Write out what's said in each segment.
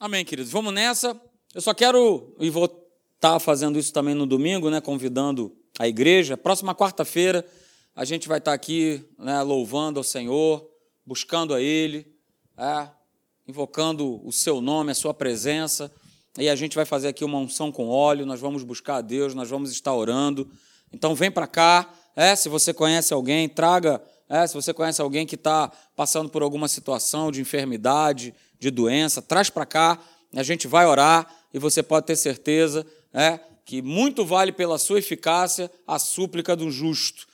Amém, queridos. Vamos nessa. Eu só quero, e vou estar tá fazendo isso também no domingo, né, convidando a igreja. Próxima quarta-feira, a gente vai estar tá aqui né, louvando ao Senhor, buscando a Ele, é, invocando o Seu nome, a Sua presença. E a gente vai fazer aqui uma unção com óleo, nós vamos buscar a Deus, nós vamos estar orando. Então, vem para cá. É, se você conhece alguém, traga. É, se você conhece alguém que está passando por alguma situação de enfermidade, de doença, traz para cá, a gente vai orar e você pode ter certeza é, que muito vale pela sua eficácia a súplica do justo.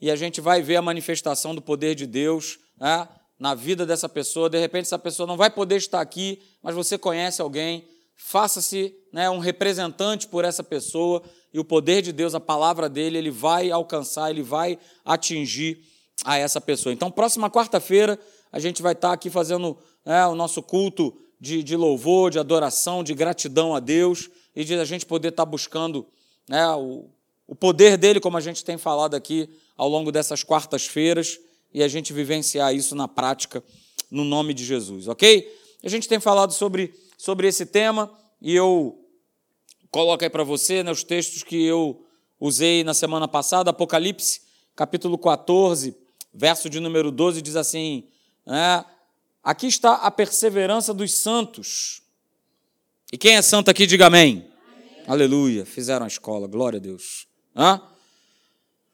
E a gente vai ver a manifestação do poder de Deus é, na vida dessa pessoa. De repente, essa pessoa não vai poder estar aqui, mas você conhece alguém, faça-se né, um representante por essa pessoa e o poder de Deus, a palavra dele, ele vai alcançar, ele vai atingir a essa pessoa. Então, próxima quarta-feira, a gente vai estar aqui fazendo né, o nosso culto de, de, louvor, de adoração, de gratidão a Deus e de a gente poder estar buscando né, o, o poder dele, como a gente tem falado aqui ao longo dessas quartas-feiras, e a gente vivenciar isso na prática, no nome de Jesus, ok? A gente tem falado sobre, sobre esse tema e eu coloco aí para você né, os textos que eu usei na semana passada, Apocalipse, capítulo 14, verso de número 12, diz assim: né, Aqui está a perseverança dos santos. E quem é santo aqui, diga amém. amém. Aleluia. Fizeram a escola, glória a Deus. Hã?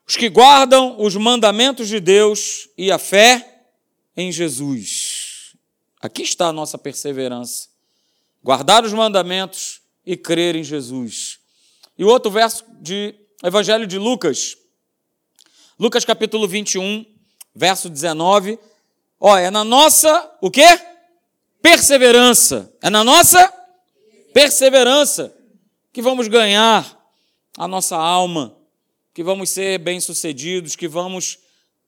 Os que guardam os mandamentos de Deus e a fé em Jesus. Aqui está a nossa perseverança. Guardar os mandamentos e crer em Jesus. E o outro verso de Evangelho de Lucas, Lucas capítulo 21, verso 19, Ó, é na nossa, o quê? Perseverança. É na nossa perseverança que vamos ganhar a nossa alma, que vamos ser bem-sucedidos, que vamos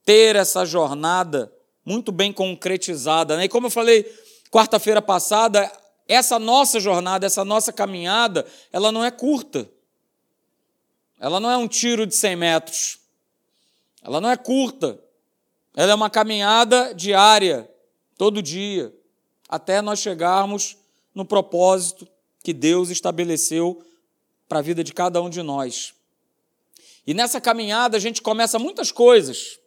ter essa jornada muito bem concretizada. Né? E como eu falei quarta-feira passada, essa nossa jornada, essa nossa caminhada, ela não é curta. Ela não é um tiro de 100 metros. Ela não é curta. Ela é uma caminhada diária, todo dia, até nós chegarmos no propósito que Deus estabeleceu para a vida de cada um de nós. E nessa caminhada a gente começa muitas coisas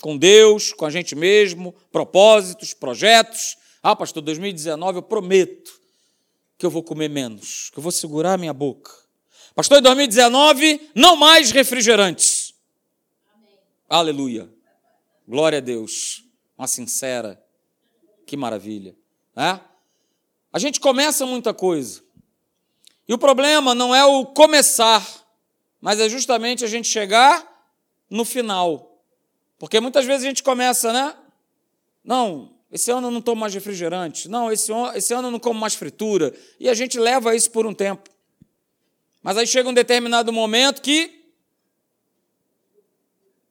com Deus, com a gente mesmo, propósitos, projetos. Ah, pastor, 2019 eu prometo que eu vou comer menos, que eu vou segurar a minha boca. Pastor, em 2019 não mais refrigerantes. Amém. Aleluia. Glória a Deus. Uma sincera. Que maravilha. É? A gente começa muita coisa. E o problema não é o começar, mas é justamente a gente chegar no final. Porque muitas vezes a gente começa, né? Não, esse ano eu não tomo mais refrigerante. Não, esse, esse ano eu não como mais fritura. E a gente leva isso por um tempo. Mas aí chega um determinado momento que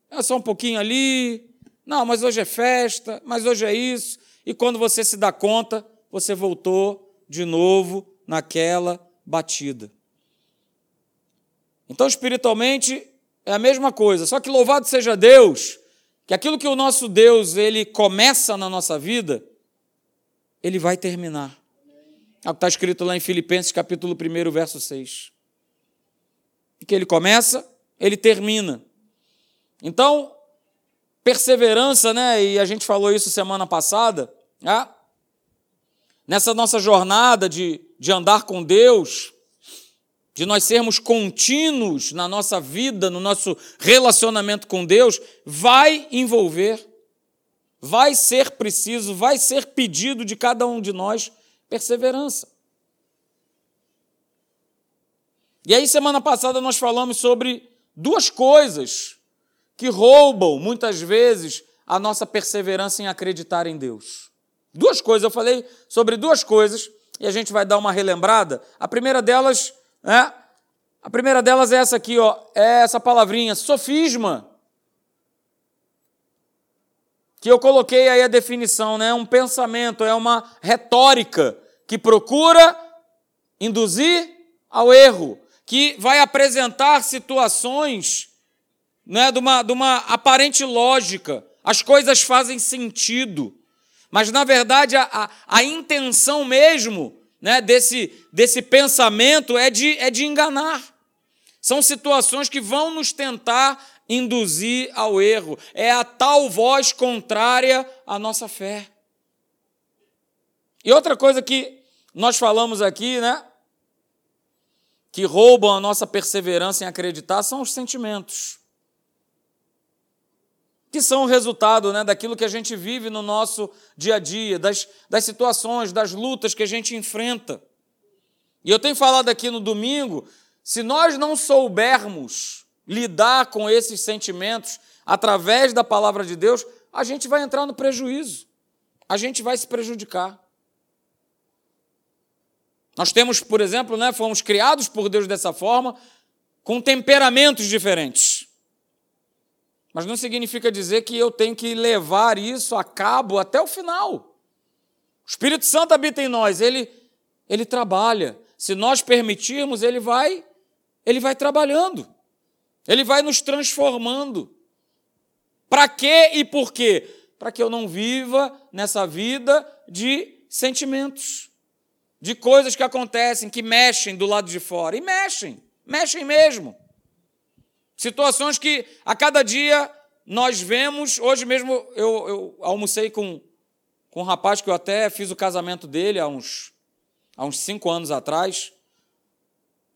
é só um pouquinho ali, não, mas hoje é festa, mas hoje é isso. E quando você se dá conta, você voltou de novo naquela batida. Então, espiritualmente, é a mesma coisa. Só que louvado seja Deus, que aquilo que o nosso Deus ele começa na nossa vida, ele vai terminar. É o que está escrito lá em Filipenses capítulo 1, verso 6. Que ele começa, ele termina. Então, perseverança, né? E a gente falou isso semana passada, né? nessa nossa jornada de, de andar com Deus, de nós sermos contínuos na nossa vida, no nosso relacionamento com Deus, vai envolver, vai ser preciso, vai ser pedido de cada um de nós perseverança. E aí, semana passada, nós falamos sobre duas coisas que roubam muitas vezes a nossa perseverança em acreditar em Deus. Duas coisas, eu falei sobre duas coisas e a gente vai dar uma relembrada. A primeira delas, é, a primeira delas é essa aqui, ó, é essa palavrinha, sofisma. Que eu coloquei aí a definição, né? Um pensamento, é uma retórica que procura induzir ao erro, que vai apresentar situações né, de, uma, de uma aparente lógica. As coisas fazem sentido. Mas, na verdade, a, a, a intenção mesmo né, desse, desse pensamento é de, é de enganar. São situações que vão nos tentar induzir ao erro. É a tal voz contrária à nossa fé. E outra coisa que nós falamos aqui, né? Que roubam a nossa perseverança em acreditar são os sentimentos. Que são o resultado né, daquilo que a gente vive no nosso dia a dia, das, das situações, das lutas que a gente enfrenta. E eu tenho falado aqui no domingo, se nós não soubermos lidar com esses sentimentos através da palavra de Deus, a gente vai entrar no prejuízo, a gente vai se prejudicar. Nós temos, por exemplo, né, fomos criados por Deus dessa forma, com temperamentos diferentes. Mas não significa dizer que eu tenho que levar isso a cabo até o final. O Espírito Santo habita em nós, ele, ele trabalha. Se nós permitirmos, ele vai, ele vai trabalhando. Ele vai nos transformando. Para quê e por quê? Para que eu não viva nessa vida de sentimentos, de coisas que acontecem, que mexem do lado de fora. E mexem, mexem mesmo. Situações que a cada dia nós vemos. Hoje mesmo eu, eu almocei com, com um rapaz que eu até fiz o casamento dele há uns, há uns cinco anos atrás.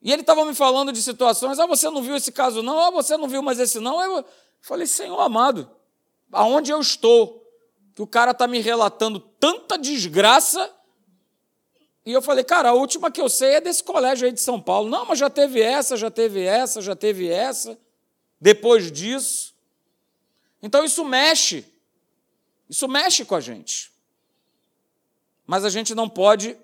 E ele estava me falando de situações, ah, você não viu esse caso não, ah, você não viu mais esse não. Eu falei, Senhor amado, aonde eu estou? Que o cara está me relatando tanta desgraça. E eu falei, cara, a última que eu sei é desse colégio aí de São Paulo. Não, mas já teve essa, já teve essa, já teve essa. Depois disso. Então isso mexe. Isso mexe com a gente. Mas a gente não pode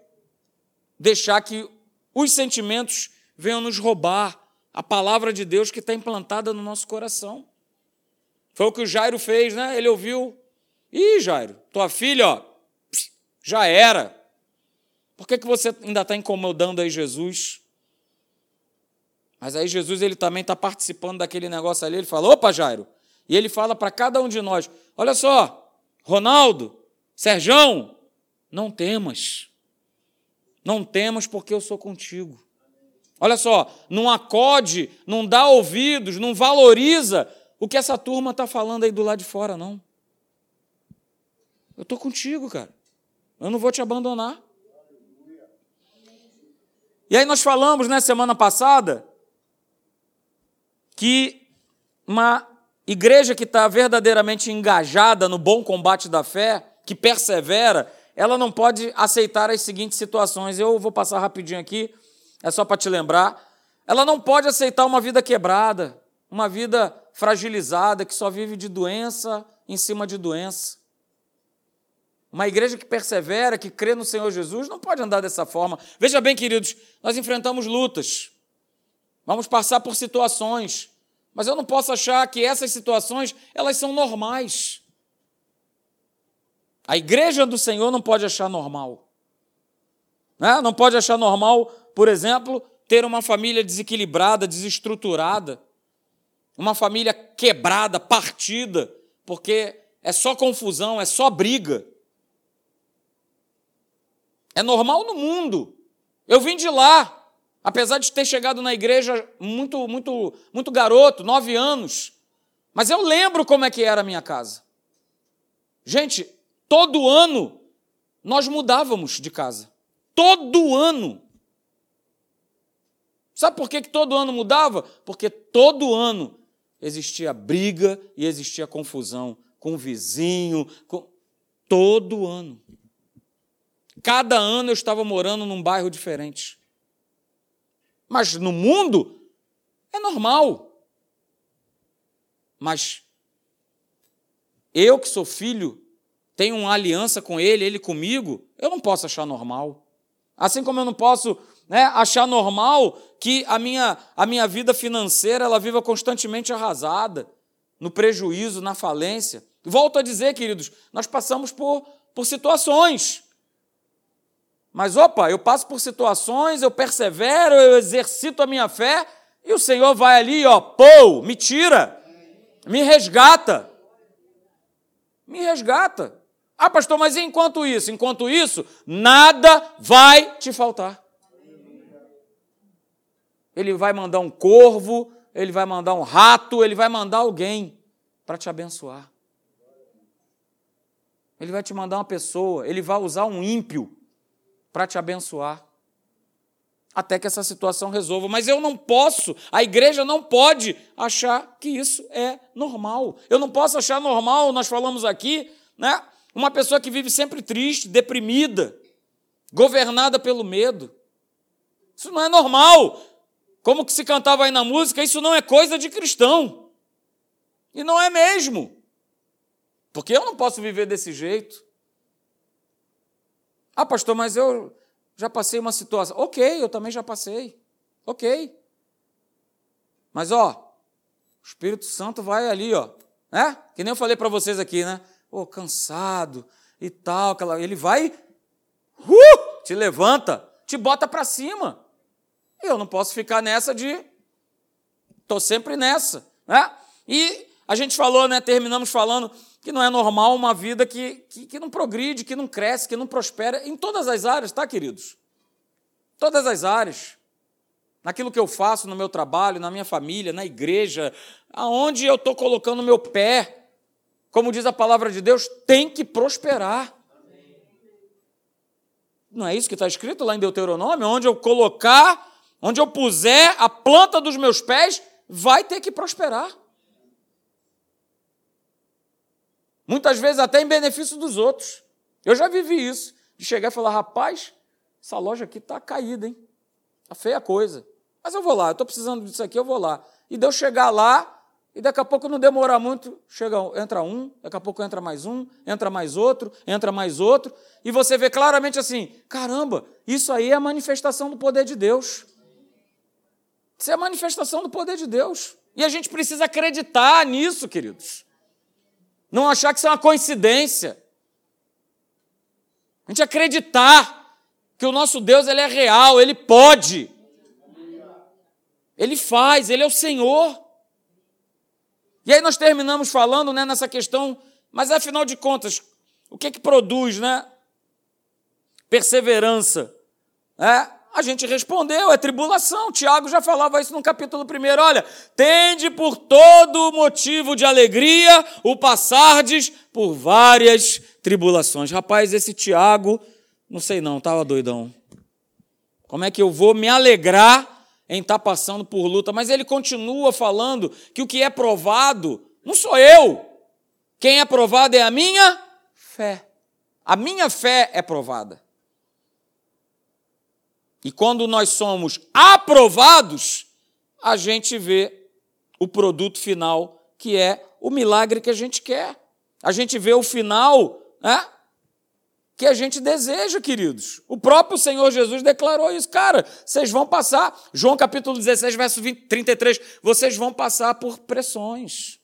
deixar que os sentimentos venham nos roubar a palavra de Deus que está implantada no nosso coração. Foi o que o Jairo fez, né? Ele ouviu. Ih, Jairo, tua filha, ó, já era. Por que, que você ainda está incomodando aí Jesus? Mas aí Jesus ele também está participando daquele negócio ali. Ele fala: opa, Jairo. E ele fala para cada um de nós: olha só, Ronaldo, Serjão, não temas. Não temas porque eu sou contigo. Olha só, não acode, não dá ouvidos, não valoriza o que essa turma está falando aí do lado de fora, não. Eu estou contigo, cara. Eu não vou te abandonar. E aí nós falamos, né, semana passada, que uma igreja que está verdadeiramente engajada no bom combate da fé, que persevera, ela não pode aceitar as seguintes situações. Eu vou passar rapidinho aqui é só para te lembrar. Ela não pode aceitar uma vida quebrada, uma vida fragilizada, que só vive de doença em cima de doença. Uma igreja que persevera, que crê no Senhor Jesus, não pode andar dessa forma. Veja bem, queridos, nós enfrentamos lutas, vamos passar por situações, mas eu não posso achar que essas situações elas são normais. A igreja do Senhor não pode achar normal. Né? Não pode achar normal por exemplo, ter uma família desequilibrada, desestruturada, uma família quebrada, partida, porque é só confusão, é só briga. É normal no mundo. Eu vim de lá, apesar de ter chegado na igreja muito, muito, muito garoto, nove anos. Mas eu lembro como é que era a minha casa. Gente, todo ano nós mudávamos de casa. Todo ano. Sabe por que, que todo ano mudava? Porque todo ano existia briga e existia confusão com o vizinho, com... todo ano. Cada ano eu estava morando num bairro diferente. Mas no mundo é normal. Mas eu que sou filho, tenho uma aliança com ele, ele comigo, eu não posso achar normal. Assim como eu não posso né, achar normal que a minha, a minha vida financeira ela viva constantemente arrasada, no prejuízo, na falência. Volto a dizer, queridos, nós passamos por, por situações. Mas, opa, eu passo por situações, eu persevero, eu exercito a minha fé, e o Senhor vai ali, ó, pô, me tira, me resgata. Me resgata. Ah, pastor, mas enquanto isso? Enquanto isso, nada vai te faltar. Ele vai mandar um corvo, ele vai mandar um rato, ele vai mandar alguém para te abençoar. Ele vai te mandar uma pessoa, ele vai usar um ímpio para te abençoar. Até que essa situação resolva. Mas eu não posso, a igreja não pode achar que isso é normal. Eu não posso achar normal, nós falamos aqui, né? Uma pessoa que vive sempre triste, deprimida, governada pelo medo. Isso não é normal. Como que se cantava aí na música, isso não é coisa de cristão. E não é mesmo. Porque eu não posso viver desse jeito. Ah, pastor, mas eu já passei uma situação. Ok, eu também já passei. Ok. Mas, ó, o Espírito Santo vai ali, ó. Né? Que nem eu falei para vocês aqui, né? oh, cansado e tal. Ele vai, uh, te levanta, te bota para cima. Eu não posso ficar nessa de. Estou sempre nessa. Né? E a gente falou, né? Terminamos falando que não é normal uma vida que, que, que não progride, que não cresce, que não prospera, em todas as áreas, tá, queridos? Todas as áreas. Naquilo que eu faço no meu trabalho, na minha família, na igreja, aonde eu estou colocando meu pé, como diz a palavra de Deus, tem que prosperar. Não é isso que está escrito lá em Deuteronômio? Onde eu colocar, onde eu puser a planta dos meus pés, vai ter que prosperar. Muitas vezes até em benefício dos outros. Eu já vivi isso. De chegar e falar, rapaz, essa loja aqui está caída, hein? Está feia a coisa. Mas eu vou lá, eu estou precisando disso aqui, eu vou lá. E Deus chegar lá, e daqui a pouco não demora muito, chega, entra um, daqui a pouco entra mais um, entra mais outro, entra mais outro, e você vê claramente assim: caramba, isso aí é a manifestação do poder de Deus. Isso é a manifestação do poder de Deus. E a gente precisa acreditar nisso, queridos. Não achar que isso é uma coincidência. A gente acreditar que o nosso Deus ele é real, ele pode. Ele faz, ele é o Senhor. E aí nós terminamos falando né, nessa questão, mas afinal de contas, o que, que produz né? perseverança? É, a gente respondeu, é tribulação. Tiago já falava isso no capítulo 1. Olha, tende por todo motivo de alegria o passardes por várias tribulações. Rapaz, esse Tiago, não sei não, estava doidão. Como é que eu vou me alegrar em estar tá passando por luta, mas ele continua falando que o que é provado não sou eu. Quem é provado é a minha fé. A minha fé é provada. E quando nós somos aprovados, a gente vê o produto final, que é o milagre que a gente quer. A gente vê o final, né? que a gente deseja, queridos. O próprio Senhor Jesus declarou isso. Cara, vocês vão passar, João capítulo 16, verso 20, 33, vocês vão passar por pressões,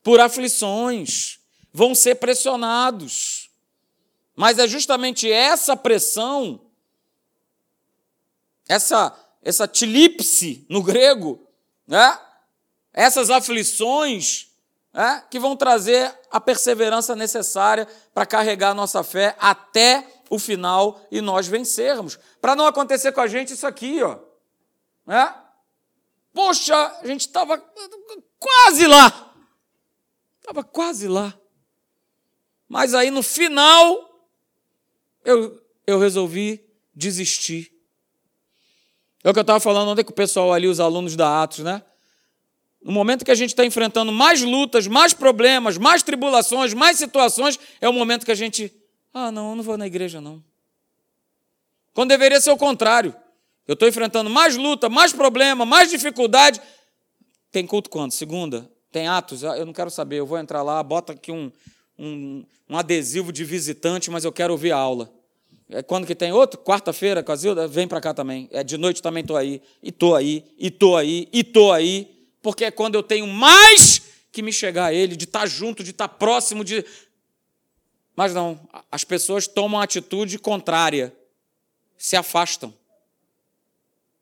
por aflições, vão ser pressionados. Mas é justamente essa pressão, essa, essa tilipse no grego, né? essas aflições, é, que vão trazer a perseverança necessária para carregar a nossa fé até o final e nós vencermos. Para não acontecer com a gente isso aqui, ó. É? Poxa, a gente estava quase lá. Estava quase lá. Mas aí no final, eu, eu resolvi desistir. É o que eu estava falando ontem com o pessoal ali, os alunos da Atos, né? No momento que a gente está enfrentando mais lutas, mais problemas, mais tribulações, mais situações, é o momento que a gente. Ah, não, eu não vou na igreja, não. Quando deveria ser o contrário. Eu estou enfrentando mais luta, mais problema, mais dificuldade. Tem culto quando? Segunda? Tem atos? Ah, eu não quero saber. Eu vou entrar lá, bota aqui um, um, um adesivo de visitante, mas eu quero ouvir a aula. É quando que tem outro? Quarta-feira, com a Zilda? Vem para cá também. É de noite também estou aí. E estou aí, e estou aí, e estou aí porque é quando eu tenho mais que me chegar a Ele, de estar junto, de estar próximo, de. Mas não, as pessoas tomam atitude contrária, se afastam,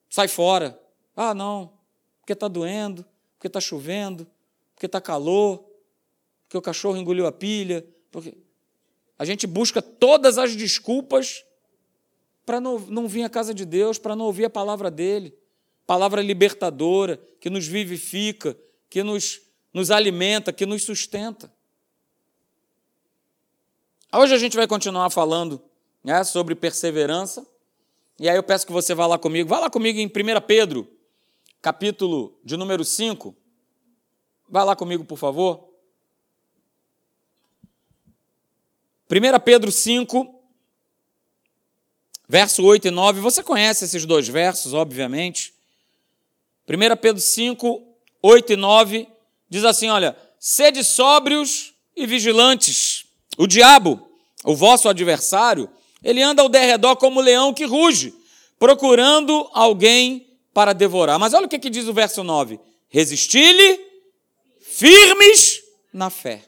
sai fora. Ah, não, porque está doendo, porque está chovendo, porque está calor, porque o cachorro engoliu a pilha. Porque... a gente busca todas as desculpas para não, não vir à casa de Deus, para não ouvir a palavra dele. Palavra libertadora, que nos vivifica, que nos, nos alimenta, que nos sustenta. Hoje a gente vai continuar falando né, sobre perseverança. E aí eu peço que você vá lá comigo. Vá lá comigo em 1 Pedro, capítulo de número 5. Vá lá comigo, por favor. 1 Pedro 5, verso 8 e 9. Você conhece esses dois versos, obviamente. 1 Pedro 5, 8 e 9 diz assim: Olha, sede sóbrios e vigilantes. O diabo, o vosso adversário, ele anda ao derredor como leão que ruge, procurando alguém para devorar. Mas olha o que, que diz o verso 9: Resisti-lhe firmes na fé.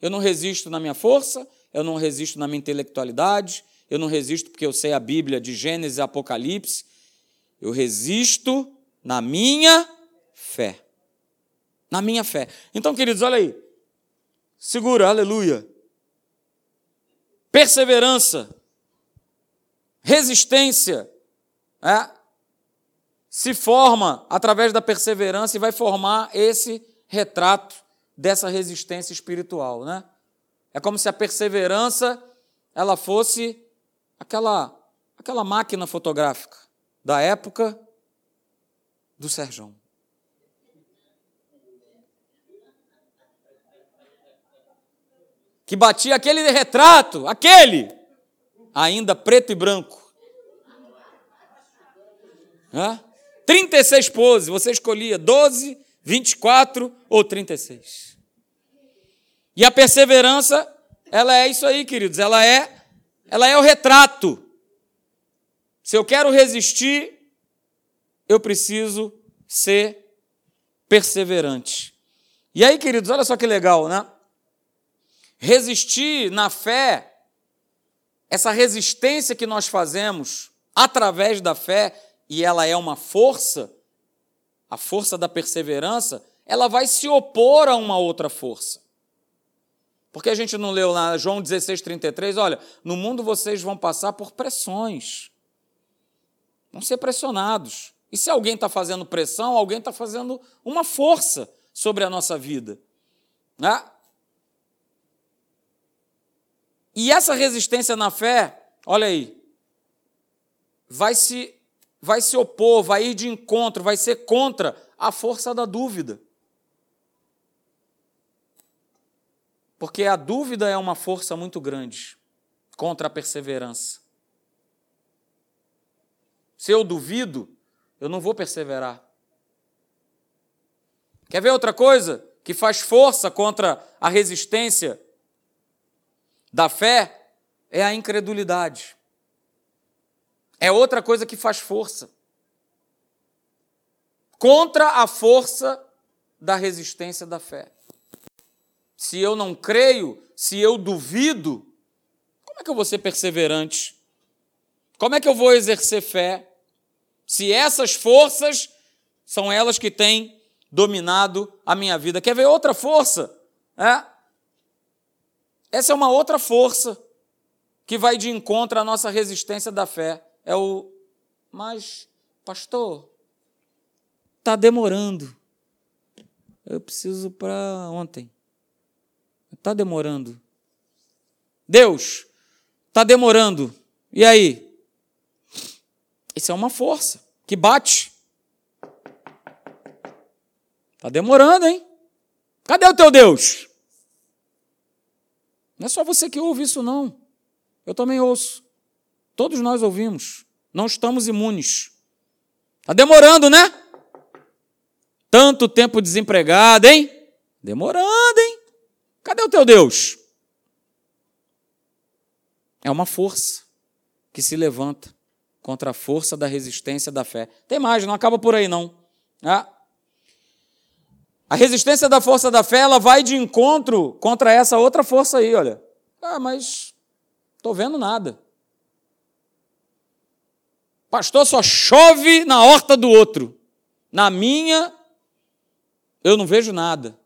Eu não resisto na minha força, eu não resisto na minha intelectualidade, eu não resisto porque eu sei a Bíblia de Gênesis e Apocalipse, eu resisto na minha fé. Na minha fé. Então, queridos, olha aí. Segura, aleluia. Perseverança, resistência, é, se forma através da perseverança e vai formar esse retrato dessa resistência espiritual, né? É como se a perseverança ela fosse aquela aquela máquina fotográfica da época do Serjão. Que batia aquele retrato, aquele, ainda preto e branco. Hã? 36 poses, você escolhia 12, 24 ou 36. E a perseverança, ela é isso aí, queridos, ela é ela é o retrato. Se eu quero resistir, eu preciso ser perseverante. E aí, queridos, olha só que legal, né? Resistir na fé, essa resistência que nós fazemos através da fé, e ela é uma força, a força da perseverança, ela vai se opor a uma outra força. Porque a gente não leu lá João 16, 33, olha, no mundo vocês vão passar por pressões, vão ser pressionados. E se alguém está fazendo pressão, alguém está fazendo uma força sobre a nossa vida. Né? E essa resistência na fé, olha aí, vai se, vai se opor, vai ir de encontro, vai ser contra a força da dúvida. Porque a dúvida é uma força muito grande contra a perseverança. Se eu duvido, eu não vou perseverar. Quer ver outra coisa que faz força contra a resistência da fé? É a incredulidade. É outra coisa que faz força contra a força da resistência da fé. Se eu não creio, se eu duvido, como é que eu vou ser perseverante? Como é que eu vou exercer fé? se essas forças são elas que têm dominado a minha vida. Quer ver outra força? É? Essa é uma outra força que vai de encontro à nossa resistência da fé. É o, mas, pastor, está demorando. Eu preciso para ontem. Está demorando. Deus, está demorando. E aí? Isso é uma força que bate. Está demorando, hein? Cadê o teu Deus? Não é só você que ouve isso, não. Eu também ouço. Todos nós ouvimos. Não estamos imunes. Está demorando, né? Tanto tempo desempregado, hein? Demorando, hein? Cadê o teu Deus? É uma força que se levanta contra a força da resistência da fé. Tem mais, não acaba por aí não. Ah. A resistência da força da fé, ela vai de encontro contra essa outra força aí, olha. Ah, mas estou vendo nada. Pastor, só chove na horta do outro. Na minha, eu não vejo nada.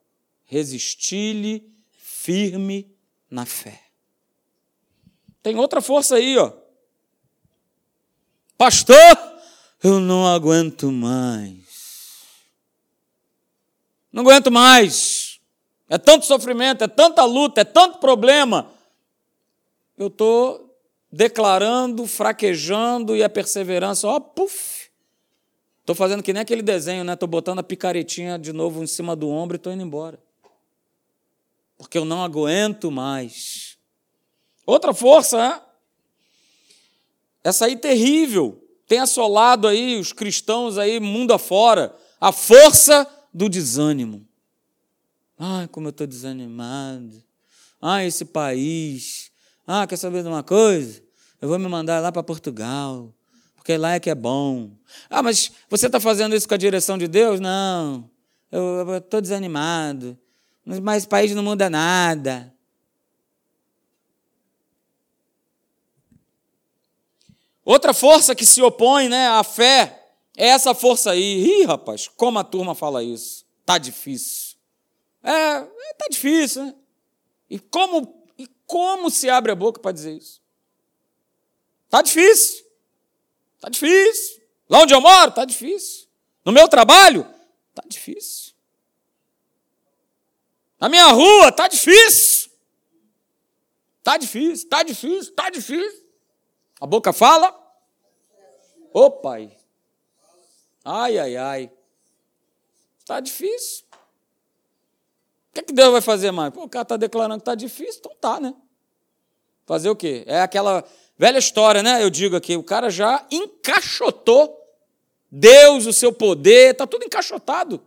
Resisti-lhe firme na fé. Tem outra força aí, ó. Pastor, eu não aguento mais. Não aguento mais. É tanto sofrimento, é tanta luta, é tanto problema. Eu estou declarando, fraquejando e a perseverança, ó, puf. Estou fazendo que nem aquele desenho, né? Estou botando a picaretinha de novo em cima do ombro e estou indo embora. Porque eu não aguento mais. Outra força, né? Essa aí terrível, tem assolado aí os cristãos aí mundo afora, a força do desânimo. Ai, como eu estou desanimado. Ai, esse país. Ah, quer saber de uma coisa? Eu vou me mandar lá para Portugal, porque lá é que é bom. Ah, mas você está fazendo isso com a direção de Deus? Não, eu estou desanimado. Mas o país não muda nada. Outra força que se opõe né, à fé é essa força aí. Ih, rapaz, como a turma fala isso? Tá difícil. É, é tá difícil, né? E como, e como se abre a boca para dizer isso? Tá difícil. Tá difícil. Lá onde eu moro, tá difícil. No meu trabalho, tá difícil. Na minha rua, tá difícil. Tá difícil, tá difícil, tá difícil. A boca fala. Ô pai. Ai, ai, ai. Está difícil. O que, é que Deus vai fazer mais? Pô, o cara está declarando que está difícil, então tá, né? Fazer o quê? É aquela velha história, né? Eu digo aqui, o cara já encaixotou Deus, o seu poder, está tudo encaixotado.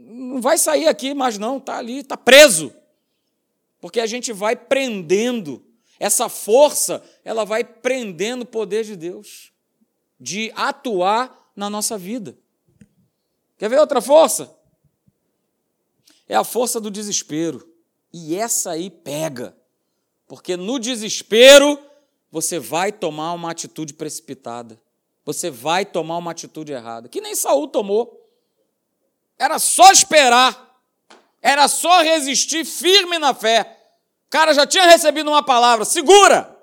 Não vai sair aqui mais, não, está ali, está preso. Porque a gente vai prendendo essa força, ela vai prendendo o poder de Deus, de atuar na nossa vida. Quer ver outra força? É a força do desespero. E essa aí pega. Porque no desespero você vai tomar uma atitude precipitada. Você vai tomar uma atitude errada. Que nem Saul tomou. Era só esperar. Era só resistir firme na fé cara já tinha recebido uma palavra: segura,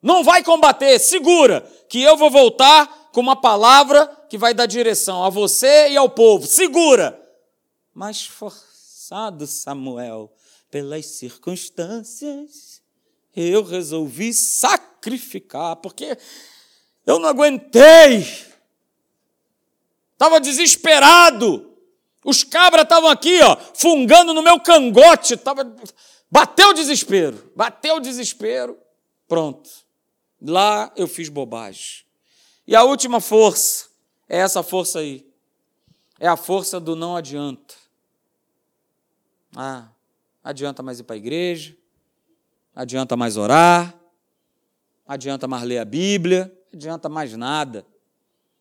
não vai combater, segura, que eu vou voltar com uma palavra que vai dar direção a você e ao povo, segura. Mas forçado, Samuel, pelas circunstâncias, eu resolvi sacrificar, porque eu não aguentei. Estava desesperado. Os cabras estavam aqui, ó, fungando no meu cangote. Tava, Bateu o desespero, bateu o desespero, pronto. Lá eu fiz bobagem. E a última força é essa força aí. É a força do não adianta. Ah, adianta mais ir para a igreja, adianta mais orar, adianta mais ler a Bíblia, adianta mais nada.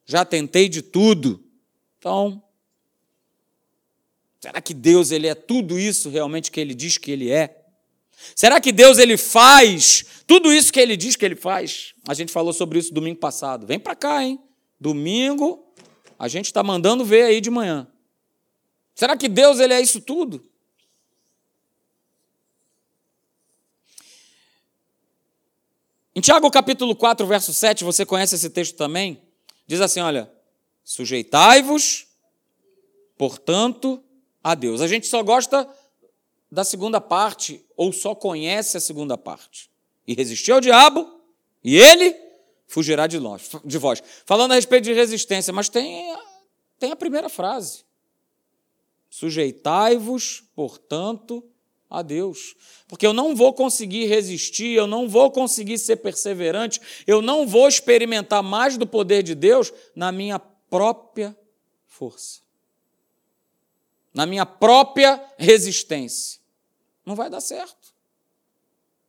Já tentei de tudo. Então, será que Deus ele é tudo isso realmente que ele diz que ele é? Será que Deus ele faz tudo isso que ele diz que ele faz? A gente falou sobre isso domingo passado. Vem para cá, hein? Domingo a gente está mandando ver aí de manhã. Será que Deus ele é isso tudo? Em Tiago capítulo 4, verso 7, você conhece esse texto também? Diz assim: olha, sujeitai-vos, portanto, a Deus. A gente só gosta da segunda parte, ou só conhece a segunda parte. E resistiu ao diabo, e ele fugirá de, nós, de vós. Falando a respeito de resistência, mas tem, tem a primeira frase. Sujeitai-vos, portanto, a Deus. Porque eu não vou conseguir resistir, eu não vou conseguir ser perseverante, eu não vou experimentar mais do poder de Deus na minha própria força, na minha própria resistência não vai dar certo.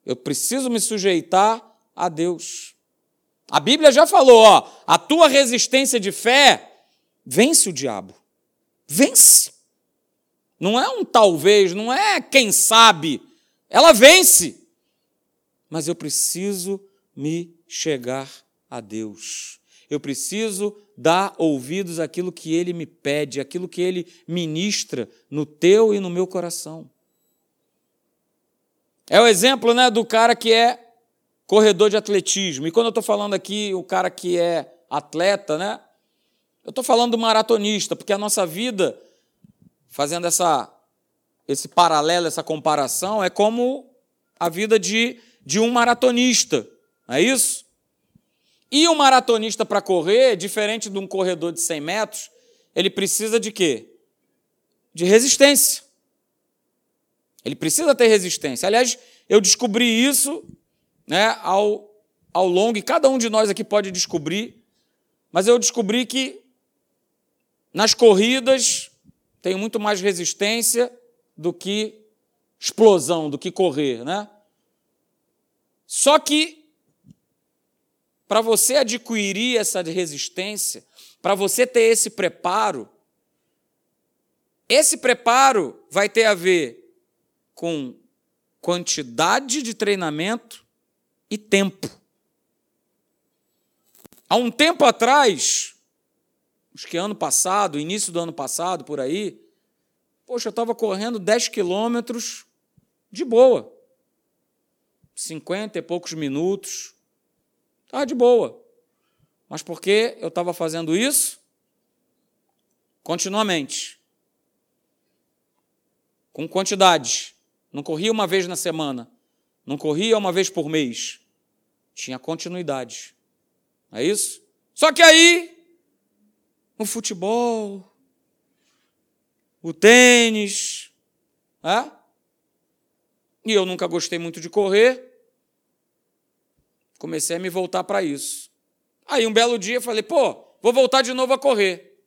Eu preciso me sujeitar a Deus. A Bíblia já falou, ó, a tua resistência de fé vence o diabo. Vence. Não é um talvez, não é quem sabe. Ela vence. Mas eu preciso me chegar a Deus. Eu preciso dar ouvidos àquilo que Ele me pede, àquilo que Ele ministra no teu e no meu coração. É o exemplo né, do cara que é corredor de atletismo. E quando eu estou falando aqui, o cara que é atleta, né? Eu estou falando do maratonista, porque a nossa vida, fazendo essa, esse paralelo, essa comparação, é como a vida de, de um maratonista, não é isso? E um maratonista para correr, diferente de um corredor de 100 metros, ele precisa de quê? De resistência. Ele precisa ter resistência. Aliás, eu descobri isso né, ao, ao longo, e cada um de nós aqui pode descobrir, mas eu descobri que nas corridas tem muito mais resistência do que explosão, do que correr, né? Só que para você adquirir essa resistência, para você ter esse preparo, esse preparo vai ter a ver com quantidade de treinamento e tempo. Há um tempo atrás, acho que ano passado, início do ano passado, por aí, poxa, eu estava correndo 10 quilômetros de boa. 50 e poucos minutos. Estava de boa. Mas por que eu estava fazendo isso? Continuamente. Com quantidade. Não corria uma vez na semana. Não corria uma vez por mês tinha continuidade. É isso? Só que aí, o futebol, o tênis, é? e eu nunca gostei muito de correr, comecei a me voltar para isso. Aí um belo dia falei, pô, vou voltar de novo a correr.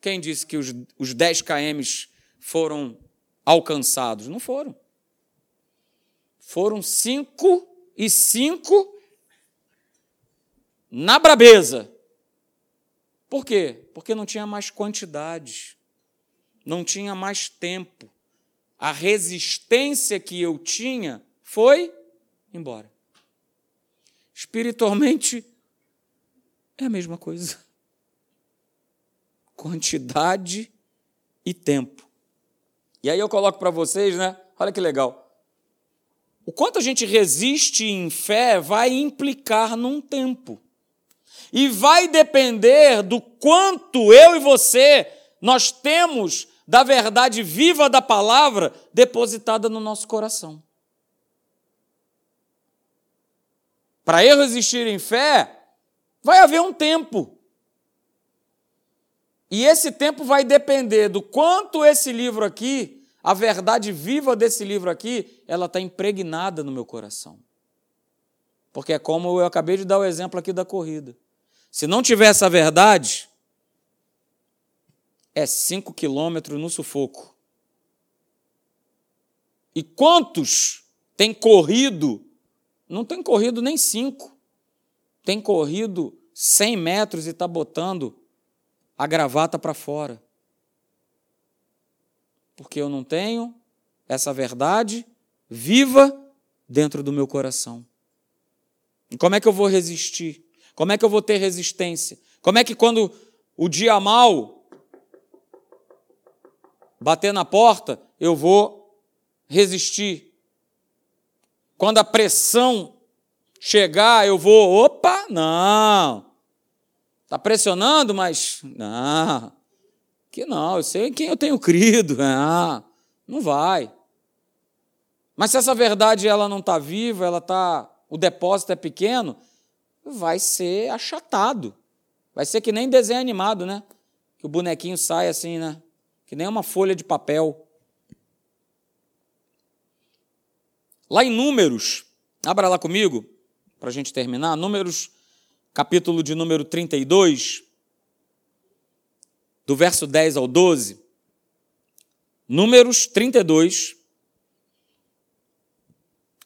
Quem disse que os, os 10 km foram alcançados? Não foram. Foram 5 e 5 na brabeza. Por quê? Porque não tinha mais quantidade, não tinha mais tempo. A resistência que eu tinha foi embora. Espiritualmente, é a mesma coisa. Quantidade e tempo. E aí eu coloco para vocês, né? Olha que legal. O quanto a gente resiste em fé vai implicar num tempo. E vai depender do quanto eu e você nós temos da verdade viva da palavra depositada no nosso coração. Para eu resistir em fé, vai haver um tempo. E esse tempo vai depender do quanto esse livro aqui, a verdade viva desse livro aqui, ela está impregnada no meu coração. Porque é como eu acabei de dar o exemplo aqui da corrida. Se não tiver essa verdade, é cinco quilômetros no sufoco. E quantos têm corrido? Não tem corrido nem cinco. Tem corrido cem metros e está botando a gravata para fora. Porque eu não tenho essa verdade viva dentro do meu coração. E como é que eu vou resistir? Como é que eu vou ter resistência? Como é que quando o dia mal bater na porta, eu vou resistir? Quando a pressão chegar, eu vou, opa, não. Está pressionando, mas não. Que não, eu sei em quem eu tenho crido. Ah, não vai. Mas se essa verdade ela não está viva, ela tá, o depósito é pequeno, vai ser achatado. Vai ser que nem desenho animado, né? Que o bonequinho sai assim, né? Que nem uma folha de papel. Lá em Números, abra lá comigo, para a gente terminar. Números, capítulo de número 32, do verso 10 ao 12. Números 32,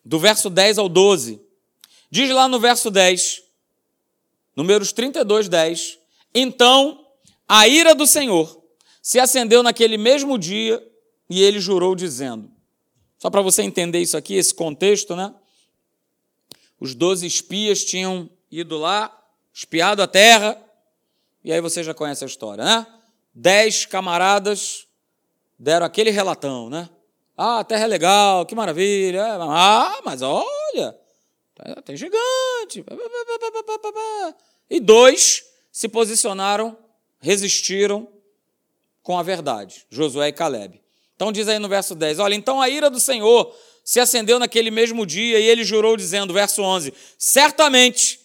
do verso 10 ao 12. Diz lá no verso 10: Números 32, 10. Então a ira do Senhor se acendeu naquele mesmo dia e ele jurou, dizendo: Só para você entender isso aqui, esse contexto, né? Os doze espias tinham ido lá, espiado a terra, e aí você já conhece a história, né? Dez camaradas deram aquele relatão, né? Ah, a terra é legal, que maravilha. Ah, mas olha, Tem gigante. E dois se posicionaram, resistiram com a verdade, Josué e Caleb. Então diz aí no verso 10: Olha, então a ira do Senhor se acendeu naquele mesmo dia e ele jurou, dizendo, verso 11: Certamente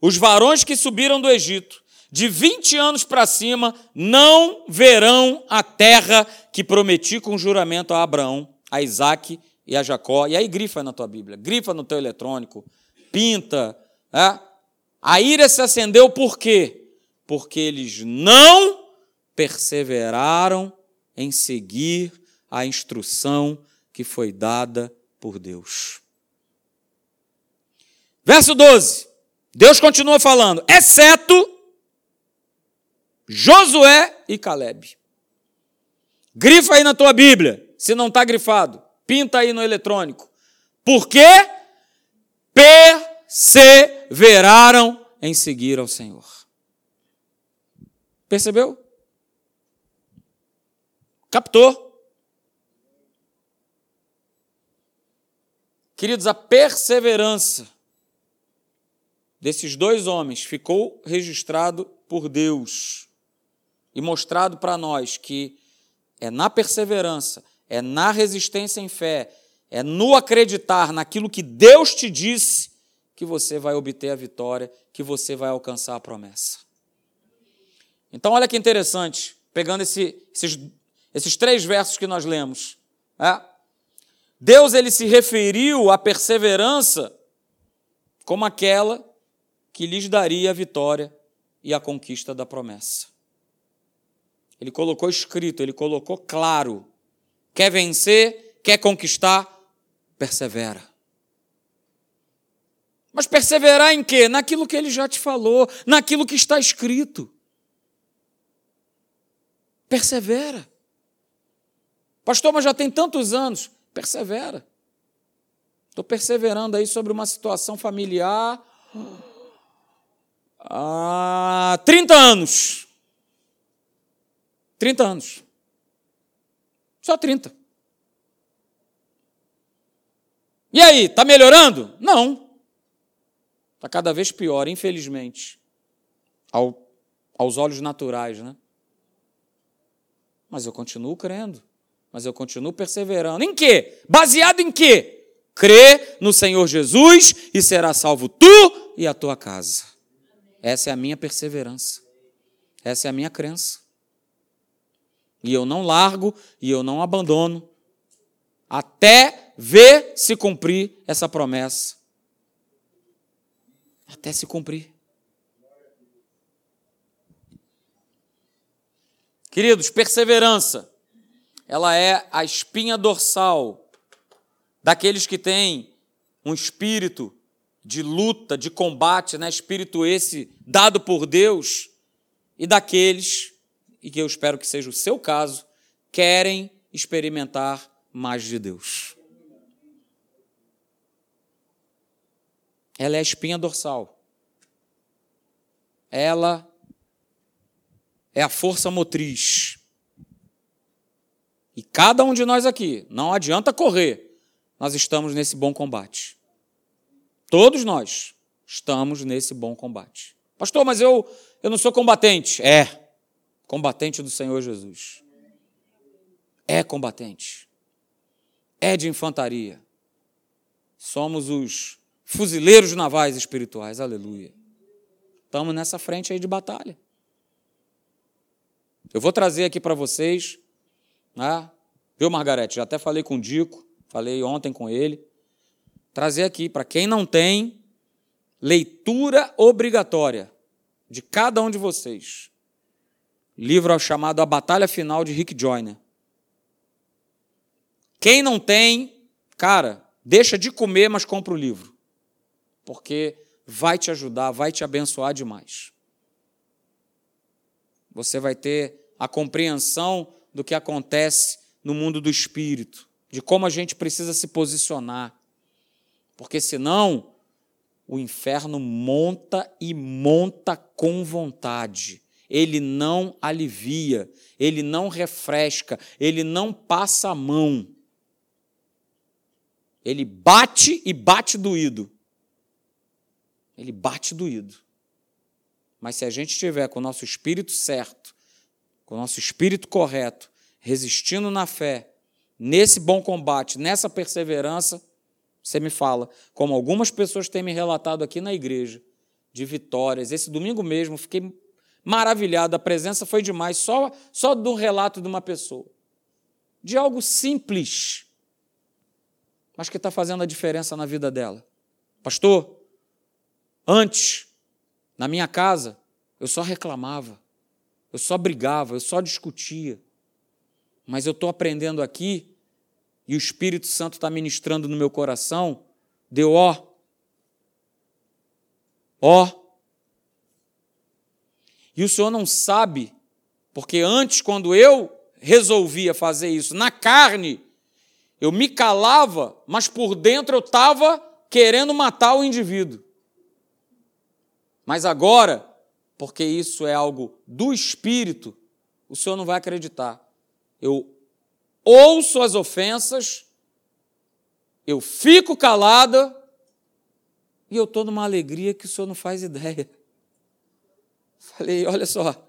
os varões que subiram do Egito, de 20 anos para cima, não verão a terra que prometi com juramento a Abraão, a Isaac e a Jacó. E aí grifa na tua Bíblia, grifa no teu eletrônico, pinta. É? A ira se acendeu por quê? Porque eles não perseveraram em seguir a instrução que foi dada por Deus. Verso 12. Deus continua falando, exceto Josué e Caleb. Grifa aí na tua Bíblia, se não está grifado. Pinta aí no eletrônico. Porque perseveraram em seguir ao Senhor. Percebeu? Captou? Queridos, a perseverança desses dois homens ficou registrado por Deus e mostrado para nós que é na perseverança, é na resistência em fé, é no acreditar naquilo que Deus te disse que você vai obter a vitória, que você vai alcançar a promessa. Então, olha que interessante, pegando esse, esses, esses três versos que nós lemos. É? Deus ele se referiu à perseverança como aquela que lhes daria a vitória e a conquista da promessa. Ele colocou escrito, ele colocou claro. Quer vencer, quer conquistar, persevera. Mas perseverar em quê? Naquilo que ele já te falou, naquilo que está escrito. Persevera. Pastor, mas já tem tantos anos. Persevera. Estou perseverando aí sobre uma situação familiar há 30 anos. 30 anos. Só 30. E aí, está melhorando? Não. Está cada vez pior, infelizmente. Ao, aos olhos naturais, né? Mas eu continuo crendo mas eu continuo perseverando. Em quê? Baseado em quê? Crê no Senhor Jesus e será salvo tu e a tua casa. Essa é a minha perseverança. Essa é a minha crença. E eu não largo e eu não abandono até ver se cumprir essa promessa. Até se cumprir. Queridos, perseverança ela é a espinha dorsal daqueles que têm um espírito de luta, de combate, né? espírito esse dado por Deus, e daqueles, e que eu espero que seja o seu caso, querem experimentar mais de Deus. Ela é a espinha dorsal. Ela é a força motriz e cada um de nós aqui, não adianta correr, nós estamos nesse bom combate. Todos nós estamos nesse bom combate. Pastor, mas eu, eu não sou combatente. É, combatente do Senhor Jesus. É combatente. É de infantaria. Somos os fuzileiros navais espirituais. Aleluia. Estamos nessa frente aí de batalha. Eu vou trazer aqui para vocês né? Viu, Margarete? Já até falei com o Dico, falei ontem com ele. Trazer aqui, para quem não tem, leitura obrigatória de cada um de vocês. Livro chamado A Batalha Final de Rick Joyner. Quem não tem, cara, deixa de comer, mas compra o livro. Porque vai te ajudar, vai te abençoar demais. Você vai ter a compreensão do que acontece no mundo do espírito, de como a gente precisa se posicionar. Porque senão o inferno monta e monta com vontade. Ele não alivia, ele não refresca, ele não passa a mão. Ele bate e bate doído. ele bate doído. Mas se a gente estiver com o nosso espírito certo, com o nosso espírito correto, resistindo na fé, nesse bom combate, nessa perseverança, você me fala, como algumas pessoas têm me relatado aqui na igreja, de vitórias. Esse domingo mesmo, fiquei maravilhado, a presença foi demais, só, só do relato de uma pessoa. De algo simples, mas que está fazendo a diferença na vida dela. Pastor, antes, na minha casa, eu só reclamava, eu só brigava, eu só discutia. Mas eu estou aprendendo aqui, e o Espírito Santo está ministrando no meu coração, deu ó, ó, e o Senhor não sabe, porque antes, quando eu resolvia fazer isso na carne, eu me calava, mas por dentro eu estava querendo matar o indivíduo. Mas agora, porque isso é algo do espírito, o Senhor não vai acreditar. Eu ouço as ofensas, eu fico calada e eu estou numa alegria que o Senhor não faz ideia. Falei, olha só,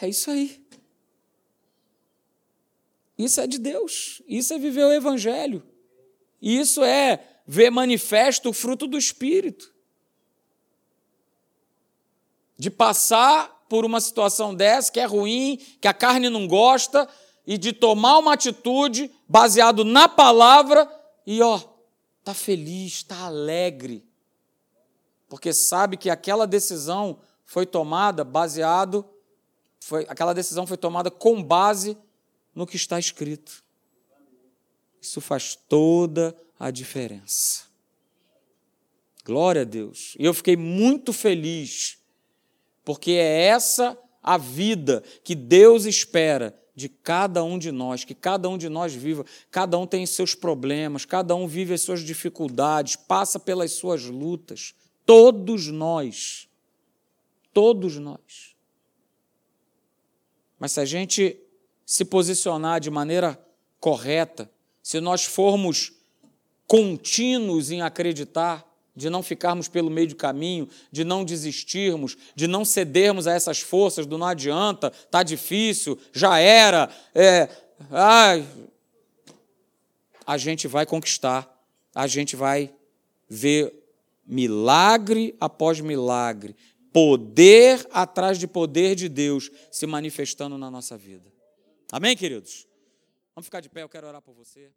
é isso aí. Isso é de Deus. Isso é viver o Evangelho. Isso é ver manifesto o fruto do Espírito. De passar por uma situação dessa que é ruim, que a carne não gosta, e de tomar uma atitude baseado na palavra e ó, tá feliz, tá alegre. Porque sabe que aquela decisão foi tomada baseado, foi, aquela decisão foi tomada com base no que está escrito. Isso faz toda a diferença. Glória a Deus. E eu fiquei muito feliz, porque é essa a vida que Deus espera de cada um de nós, que cada um de nós viva, cada um tem seus problemas, cada um vive as suas dificuldades, passa pelas suas lutas. Todos nós Todos nós. Mas se a gente se posicionar de maneira correta, se nós formos contínuos em acreditar, de não ficarmos pelo meio do caminho, de não desistirmos, de não cedermos a essas forças do não adianta, tá difícil, já era, é, ai, a gente vai conquistar, a gente vai ver milagre após milagre, poder atrás de poder de Deus se manifestando na nossa vida. Amém, queridos? Vamos ficar de pé, eu quero orar por você.